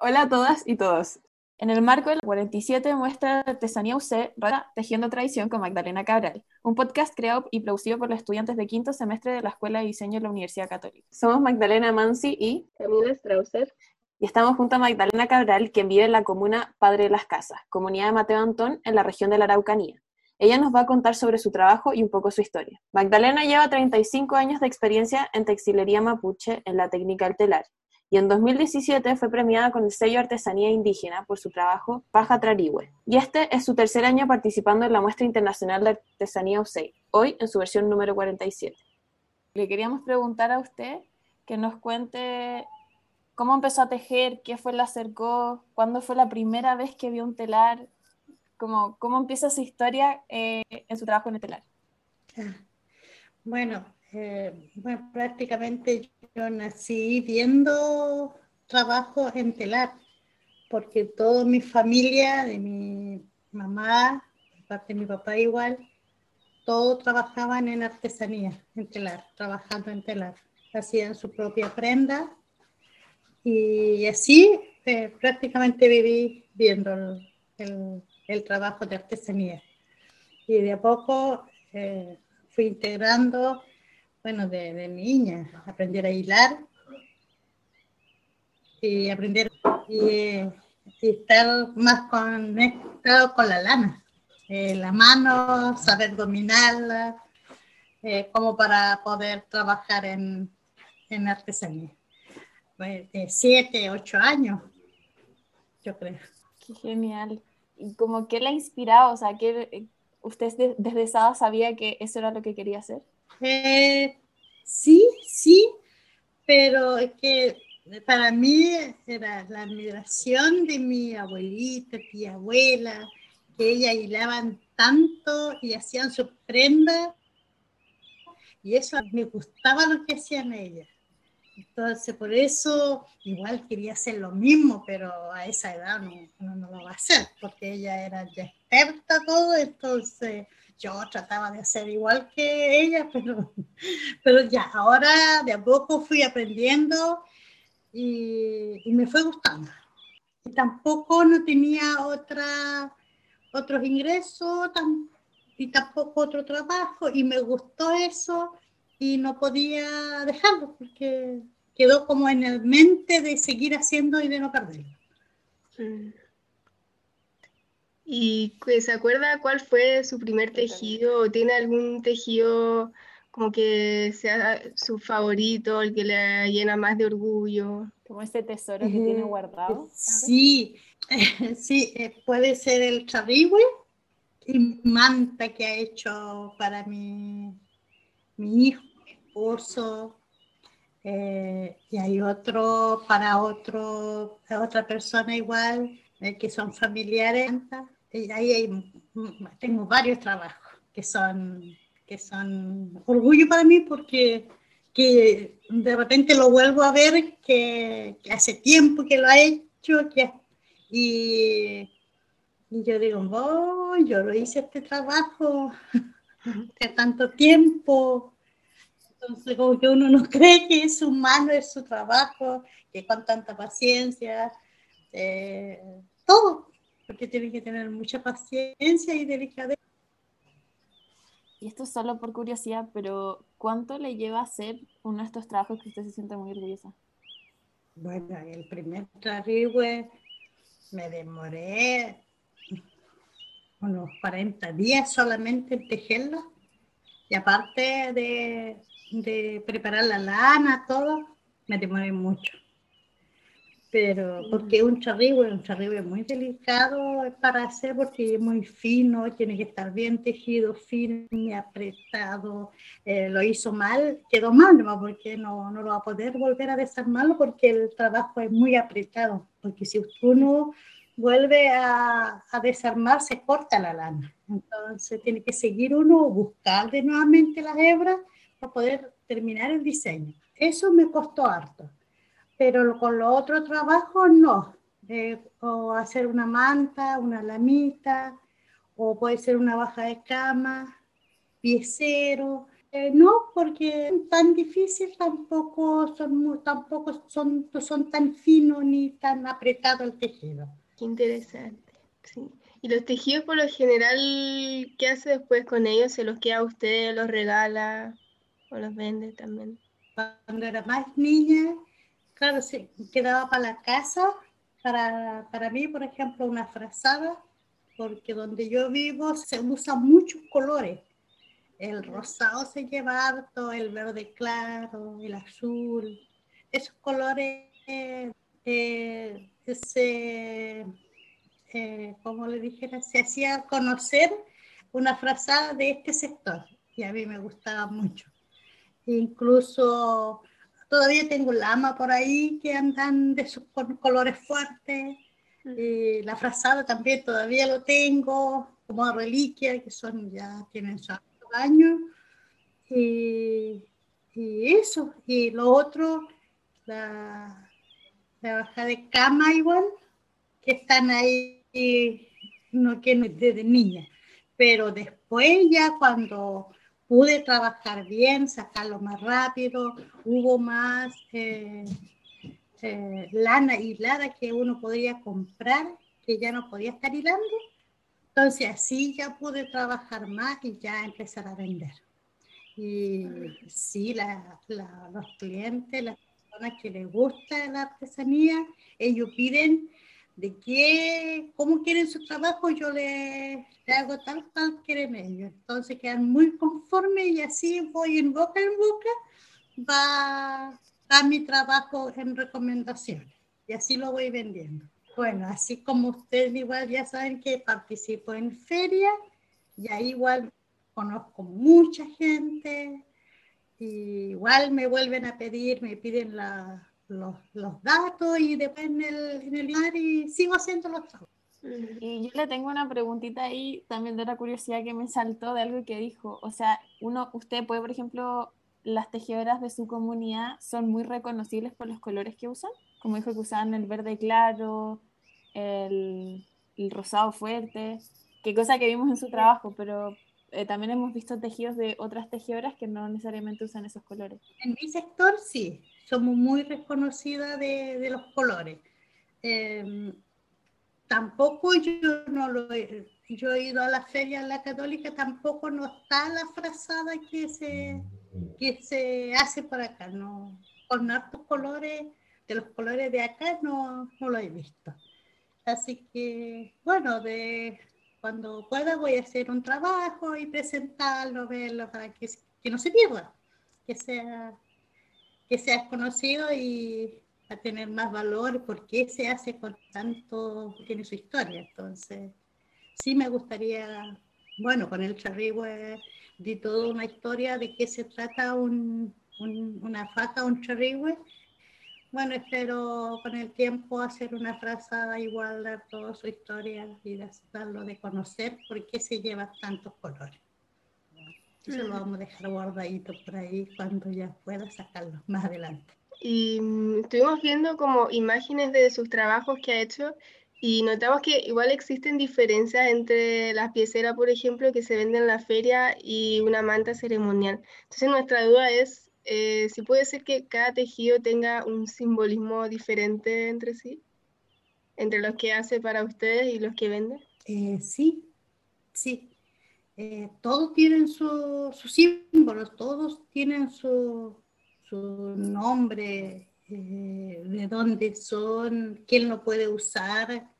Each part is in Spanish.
Hola a todas y todos. En el marco del 47 muestra Artesanía UC, Tejiendo Tradición con Magdalena Cabral, un podcast creado y producido por los estudiantes de quinto semestre de la Escuela de Diseño de la Universidad Católica. Somos Magdalena Mansi y Camila Strausser. Y estamos junto a Magdalena Cabral, quien vive en la comuna Padre de las Casas, comunidad de Mateo Antón, en la región de la Araucanía. Ella nos va a contar sobre su trabajo y un poco su historia. Magdalena lleva 35 años de experiencia en textilería mapuche en la técnica telar y en 2017 fue premiada con el sello Artesanía Indígena por su trabajo Paja Trarigüe. Y este es su tercer año participando en la muestra internacional de artesanía USEI, hoy en su versión número 47. Le queríamos preguntar a usted que nos cuente cómo empezó a tejer, qué fue la acercó, cuándo fue la primera vez que vio un telar, cómo, cómo empieza su historia eh, en su trabajo en el telar. Bueno, eh, bueno, prácticamente yo nací viendo trabajo en telar, porque toda mi familia, de mi mamá, parte de mi papá igual, todos trabajaban en artesanía, en telar, trabajando en telar. Hacían su propia prenda y así eh, prácticamente viví viendo el, el, trabajo de artesanía. Y de a poco eh, fui integrando bueno, de, niña, aprender a hilar y aprender y, estar más conectado con la lana, eh, la mano, saber dominarla, eh, como para poder trabajar en, en artesanía. Pues, de siete, ocho años, yo creo. Qué genial. ¿Y como qué la ha inspirado? O sea, que usted desde esa sabía que eso era lo que quería hacer? Eh, sí, sí, pero que para mí era la admiración de mi abuelita, tía abuela, que ellas hilaban tanto y hacían su prenda y eso me gustaba lo que hacían ellas. Entonces, por eso igual quería hacer lo mismo, pero a esa edad no, no, lo va a hacer, porque ella era ya experta todo, entonces yo trataba de hacer igual que ella, pero, pero ya, ahora de a poco fui aprendiendo y, me fue gustando. Y tampoco no tenía otra, otros ingresos y tampoco otro trabajo y me gustó eso y no podía dejarlo porque quedó como en el mente de seguir haciendo y de no perderlo. Mm. ¿Y se acuerda cuál fue su primer tejido? ¿O tiene algún tejido como que sea su favorito, el que le llena más de orgullo? Como ese tesoro que tiene guardado. Sí, sí, eh, puede ser el charrihue y manta que ha hecho para mi, mi hijo, mi esposo. Eh, y hay otro para otro, otra persona igual, eh, que son familiares ahí tengo varios trabajos que son, que son orgullo para mí porque que de repente lo vuelvo a ver que, hace tiempo que lo ha hecho que, y, yo digo, oh, yo lo hice este trabajo hace tanto tiempo. Entonces, como que uno no cree que es su mano, es su trabajo, que con tanta paciencia, eh, todo porque tiene que tener mucha paciencia y delicadeza. Y esto es solo por curiosidad, pero ¿cuánto le lleva a hacer uno de estos trabajos que usted se siente muy orgullosa? Bueno, el primer trabajo me demoré unos 40 días solamente en tejerlo. Y aparte de, de preparar la lana, todo, me demoré mucho pero porque un charribe, un charribe muy delicado para hacer porque es muy fino, tiene que estar bien tejido, firme, apretado. Eh, lo hizo mal, quedó mal, ¿no? porque no, no lo va a poder volver a desarmarlo porque el trabajo es muy apretado, porque si uno vuelve a, a desarmar, se corta la lana. Entonces tiene que seguir uno, buscar de nuevamente las hebras para poder terminar el diseño. Eso me costó harto pero con los otros trabajos no. o hacer una manta, una lamita, o puede ser una baja de cama, piecero, Eh, no, porque tan difícil tampoco son, tampoco son, son tan finos ni tan apretados el tejido. Qué interesante, sí. ¿Y los tejidos por lo general, qué hace después con ellos? ¿Se los queda a usted, los regala o los vende también? Cuando era más niña, claro, se quedaba para la casa, para, para mí, por ejemplo, una frazada, porque donde yo vivo se usan muchos colores. El rosado se lleva harto, el verde claro, el azul. Esos colores eh, se eh, como le dijera, se hacía conocer una frazada de este sector y a mí me gustaba mucho. Incluso todavía tengo lama por ahí que andan de sus colores fuertes. Y la frazada también todavía lo tengo como reliquia, que son ya tienen su años. Y, y, eso, y lo otro, la, la baja de cama igual, que están ahí no que desde niña, pero después ya cuando pude trabajar bien, sacarlo más rápido, hubo más eh, eh, lana hilada que uno podría comprar, que ya no podía estar hilando. Entonces así ya pude trabajar más y ya empezar a vender. Y sí, los clientes, las personas que les gusta la artesanía, ellos piden de qué, cómo quieren su trabajo, yo le, hago tal cual quieren ellos. Entonces quedan muy conformes y así voy en boca en boca, va, a mi trabajo en recomendaciones y así lo voy vendiendo. Bueno, así como ustedes igual ya saben que participo en feria y ahí igual conozco mucha gente, y igual me vuelven a pedir, me piden la, los, los datos y después en el, en el lugar y sigo haciendo los trabajos. Y yo le tengo una preguntita ahí también de la curiosidad que me saltó de algo que dijo. O sea, uno, usted puede, por ejemplo, las tejedoras de su comunidad son muy reconocibles por los colores que usan. Como dijo que usaban el verde claro, el, el rosado fuerte, que cosa que vimos en su trabajo, pero eh, también hemos visto tejidos de otras tejedoras que no necesariamente usan esos colores. En mi sector sí, somos muy reconocidas de, de los colores. Em, tampoco yo no lo he, yo he ido a la feria la católica, tampoco no está la frazada que se, que se hace por acá, no, con hartos colores, de los colores de acá no, no lo he visto. Así que, bueno, de, cuando pueda voy a hacer un trabajo y presentarlo, verlo para que, que no se pierda, que sea, que sea conocido y a tener más valor porque se hace con tanto, tiene su historia. Entonces, sí me gustaría, bueno, con el charrihue di toda una historia de qué se trata un, un, una faca, un charrihue bueno, espero con el tiempo hacer una frazada igual de toda su historia y darlo de conocer por qué se lleva tantos colores. Eso lo vamos a dejar guardadito por ahí cuando ya pueda sacarlo más adelante. Y mm, estuvimos viendo como imágenes de sus trabajos que ha hecho y notamos que igual existen diferencias entre las pieceras, por ejemplo, que se venden en la feria y una manta ceremonial. Entonces nuestra duda es eh, si puede ser que cada tejido tenga un simbolismo diferente entre sí, entre los que hace para ustedes y los que vende. Eh, sí, sí. Eh, todos tienen sus su símbolos, todos tienen su, nombre, de dónde son, quién lo puede usar,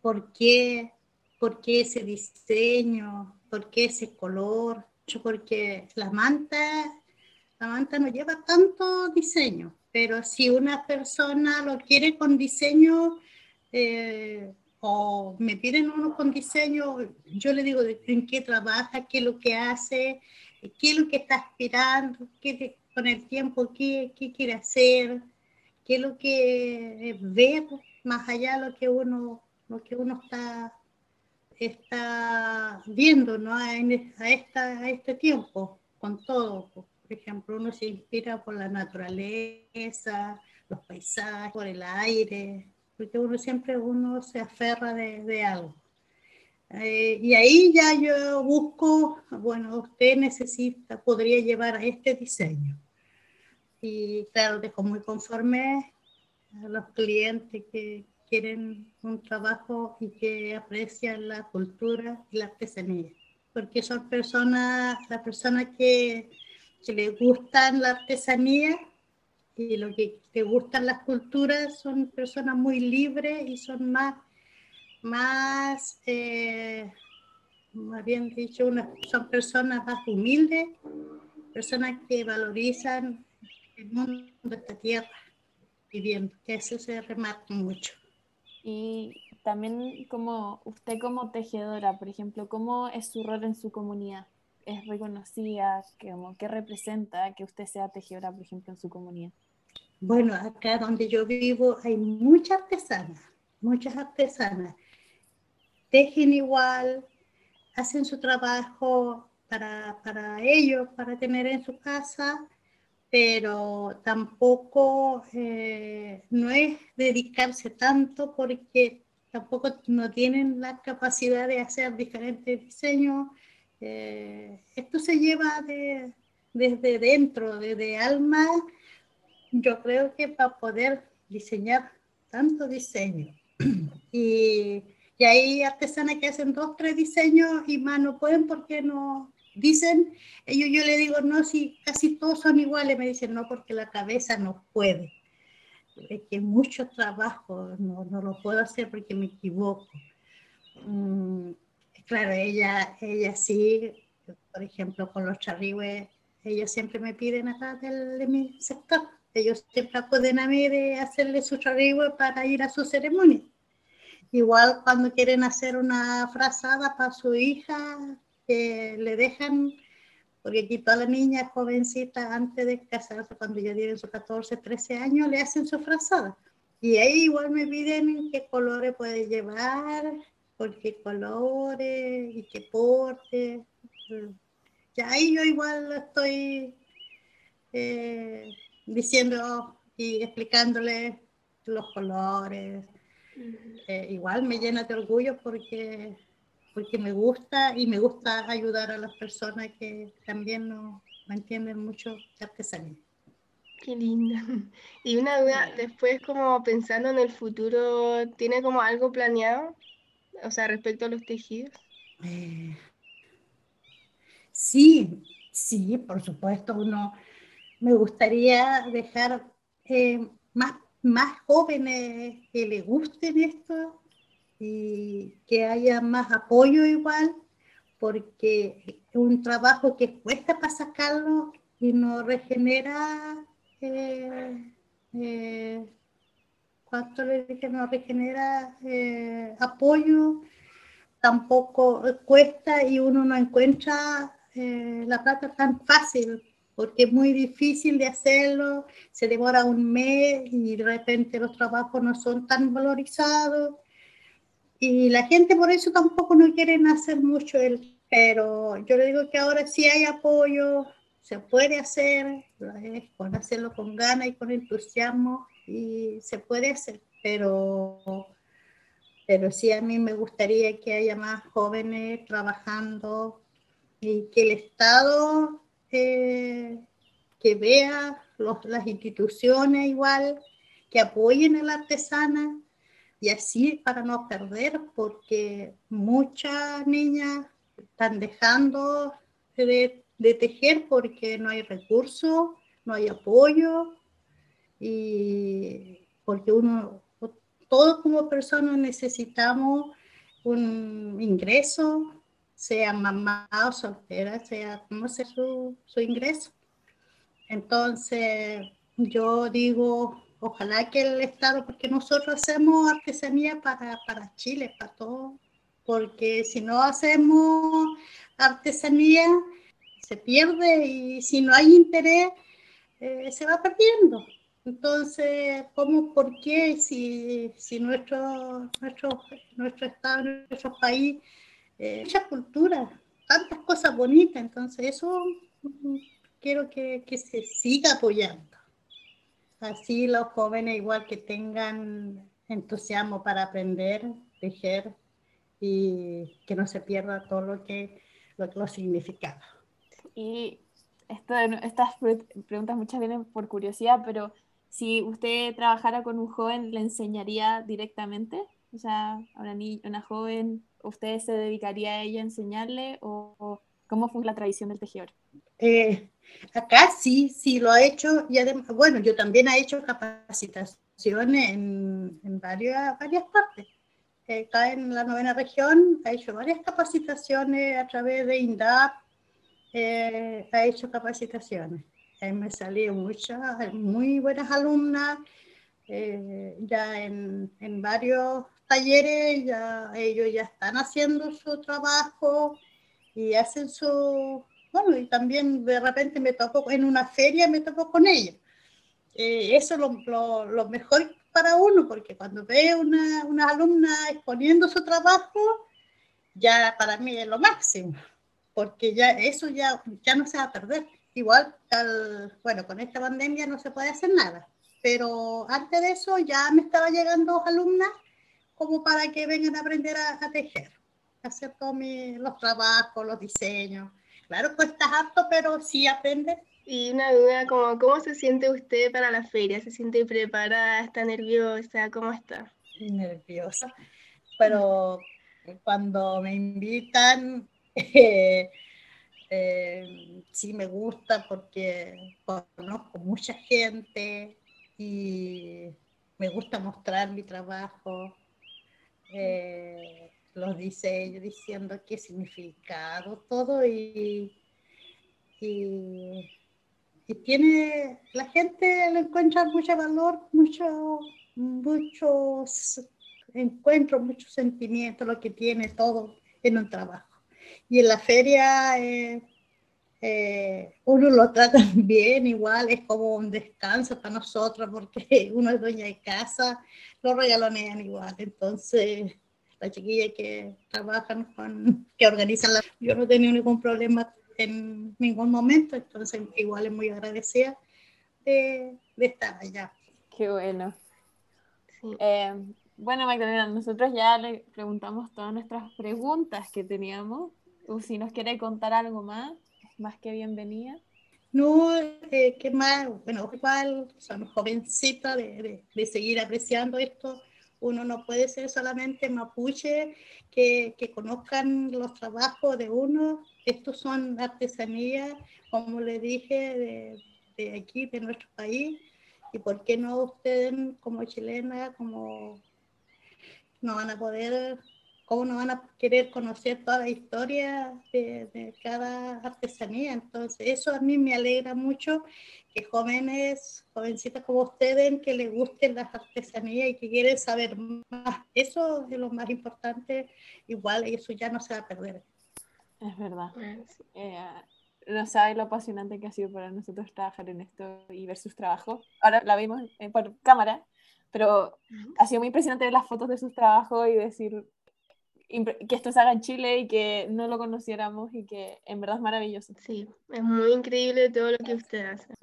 por qué, por qué ese diseño, por qué ese color, porque la manta la manta no lleva tanto diseño, pero si una persona lo quiere con diseño eh, o me piden uno con diseño, yo le digo en qué trabaja, qué es lo que hace, qué es lo que está aspirando, qué, con el tiempo qué, qué quiere hacer, qué es lo que ve más allá de lo que uno, lo que uno está, está viendo ¿no? a, esta, a este tiempo, con todo por ejemplo, uno se inspira por la naturaleza, los paisajes, por el aire, porque uno siempre uno se aferra de, de algo. Eh, y ahí ya yo busco, bueno, usted necesita, podría llevar a este diseño. Y claro, dejo muy conforme a los clientes que quieren un trabajo y que aprecian la cultura y la artesanía. Porque son personas, las personas que, que les gustan la artesanía y lo que te gustan las culturas son personas muy libres y son más, más, eh, bien dicho, son personas más humildes, personas que valorizan el mundo de esta tierra viviendo, que eso se remarca mucho. Y también como usted como tejedora, por ejemplo, ¿cómo es su rol en su comunidad? ¿Es reconocida? ¿Qué representa que usted sea tejedora, por ejemplo, en su comunidad? Bueno, acá donde yo vivo hay muchas artesanas, muchas artesanas. Tejen igual, hacen su trabajo para, para ellos, para tener en su casa, pero tampoco eh, no es dedicarse tanto porque tampoco no tienen la capacidad de hacer diferentes diseños. Eh, esto se lleva de, desde dentro, desde alma yo creo que para poder diseñar tanto diseño y, y hay artesanas que hacen dos, tres diseños y más no pueden porque no dicen, ellos yo le digo, no, si casi todos son iguales, me dicen, no, porque la cabeza no puede. Es que mucho trabajo, no, no lo puedo hacer porque me equivoco. Mm, claro, ella, ella sí, por ejemplo, con los charrigües, ellos siempre me piden acá del, de mi sector ellos siempre pueden a mí de hacerle su charigüe para ir a su ceremonia. Igual cuando quieren hacer una frazada para su hija, que le dejan, porque aquí todas las niñas jovencitas antes de casarse, cuando ya tienen sus 14, 13 años, le hacen su frazada. Y ahí igual me piden qué colores puede llevar, por qué colores y qué porte. Ya ahí yo igual estoy eh, diciendo y explicándole los colores. Eh, igual me llena de orgullo porque, porque me gusta y me gusta ayudar a las personas que también no, entienden mucho de artesanía. Qué linda. Y una duda, después como pensando en el futuro, ¿tiene como algo planeado? O sea, respecto a los tejidos. Eh, sí, sí, por supuesto, uno me gustaría dejar eh, más, más jóvenes que les gusten esto y que haya más apoyo igual, porque es un trabajo que cuesta para sacarlo y no regenera, eh, eh, ¿cuánto le dije? No regenera apoyo, tampoco cuesta y uno no encuentra la plata tan fácil porque es muy difícil de hacerlo, se demora un mes y de repente los trabajos no son tan valorizados. Y la gente por eso tampoco no quiere hacer mucho, el, pero yo le digo que ahora sí hay apoyo, se puede hacer, con hacerlo con ganas y con entusiasmo y se puede hacer, pero, pero sí a mí me gustaría que haya más jóvenes trabajando y que el Estado que vea las instituciones igual, que apoyen a la artesana y así para no perder, porque muchas niñas están dejando de, de tejer porque no hay recursos, no hay apoyo y porque uno, todos como personas necesitamos un ingreso sea mamá o soltera, sea como sea su, su ingreso. Entonces, yo digo, ojalá que el Estado, porque nosotros hacemos artesanía para, para Chile, para todo, porque si no hacemos artesanía, se pierde y si no hay interés, eh, se va perdiendo. Entonces, ¿cómo, por qué si, si nuestro, nuestro, nuestro Estado, nuestro país eh, mucha cultura, tantas cosas bonitas, entonces eso quiero que, que, se siga apoyando. Así los jóvenes igual que tengan entusiasmo para aprender, tejer y que no se pierda todo lo que lo, lo significaba. Y esto, estas preguntas muchas vienen por curiosidad, pero si usted trabajara con un joven, ¿le enseñaría directamente? O sea, una, una joven, ¿usted se dedicaría a ella a enseñarle o, cómo fue la tradición del tejedor? Eh, acá sí, sí lo ha hecho y además, bueno, yo también he hecho capacitaciones en, en varias, varias partes. Acá en la novena región ha hecho varias capacitaciones a través de INDAP, eh, ha hecho capacitaciones. Ahí me salieron muchas, muy buenas alumnas, eh, ya en, en, varios talleres, ya ellos ya están haciendo su trabajo y hacen su, bueno, y también de repente me tocó en una feria, me tocó con ellos. Eh, eso es lo, lo, lo, mejor para uno, porque cuando ve una, una alumna exponiendo su trabajo, ya para mí es lo máximo, porque ya eso ya, ya no se va a perder. Igual, al, bueno, con esta pandemia no se puede hacer nada, pero antes de eso ya me estaba llegando alumnas como para que vengan a aprender a, a tejer, hacer todos los trabajos, los diseños. Claro, cuesta harto, pero sí aprende. Y una duda, como, ¿cómo se siente usted para la feria? ¿Se siente preparada? ¿Está nerviosa? ¿Cómo está? Nerviosa, pero cuando me invitan, eh, eh, sí me gusta porque conozco mucha gente y me gusta mostrar mi trabajo, eh, los diseños, diciendo qué significado, todo y, y, tiene, la gente le encuentra mucho valor, mucho, muchos encuentros, muchos sentimientos, lo que tiene todo en un trabajo. Y en la feria eh, uno lo trata bien, igual es como un descanso para nosotros porque uno es dueña de casa, lo regalonean igual. Entonces, las chiquillas que trabajan con, que organizan la... Yo no he tenido ningún problema en ningún momento, entonces igual es muy agradecida de, de estar allá. Qué bueno. Eh, bueno, Magdalena, nosotros ya le preguntamos todas nuestras preguntas que teníamos. O si nos quiere contar algo más, más que bienvenida. No, eh, ¿qué más? Bueno, igual somos jovencitas de, de, seguir apreciando esto. Uno no puede ser solamente mapuche, que, que conozcan los trabajos de uno. Estos son artesanías, como le dije, de, de aquí, de nuestro país. ¿Y por qué no ustedes como chilena, como no van a poder, cómo no van a querer conocer toda la historia de, de, cada artesanía. Entonces, eso a mí me alegra mucho que jóvenes, jovencitas como ustedes, que les gusten las artesanías y que quieren saber más. Eso es lo más importante. Igual, eso ya no se va a perder. Es verdad. Eh, no sabe lo apasionante que ha sido para nosotros trabajar en esto y ver sus trabajos. Ahora la vimos eh, por cámara, pero ha sido muy impresionante ver las fotos de sus trabajos y decir que esto se haga en Chile y que no lo conociéramos y que en verdad es maravilloso. Sí, es muy increíble todo lo que usted hace.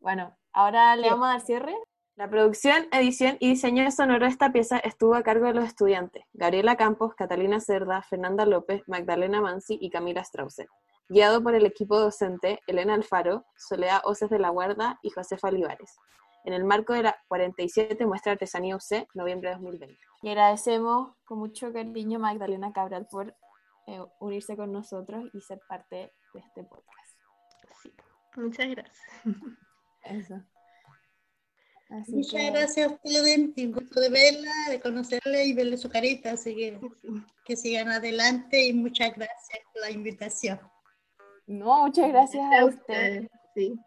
Bueno, ahora le vamos a dar cierre. La producción, edición y diseño sonoro de esta pieza estuvo a cargo de los estudiantes Gabriela Campos, Catalina Cerda, Fernanda López, Magdalena Mansi y Camila Strauser, guiado por el equipo docente Elena Alfaro, Soledad Oces de la Guarda y Josefa Olivares en el marco de la 47 Muestra de Artesanía UC, noviembre de 2020. Y agradecemos con mucho cariño a Magdalena Cabral por eh, unirse con nosotros y ser parte de este podcast. Sí, muchas gracias. Eso. Así muchas que... gracias a ustedes, un gusto de verla, de conocerla y verle su carita, así que que sigan adelante y muchas gracias por la invitación. No, muchas gracias, gracias a ustedes. Sí.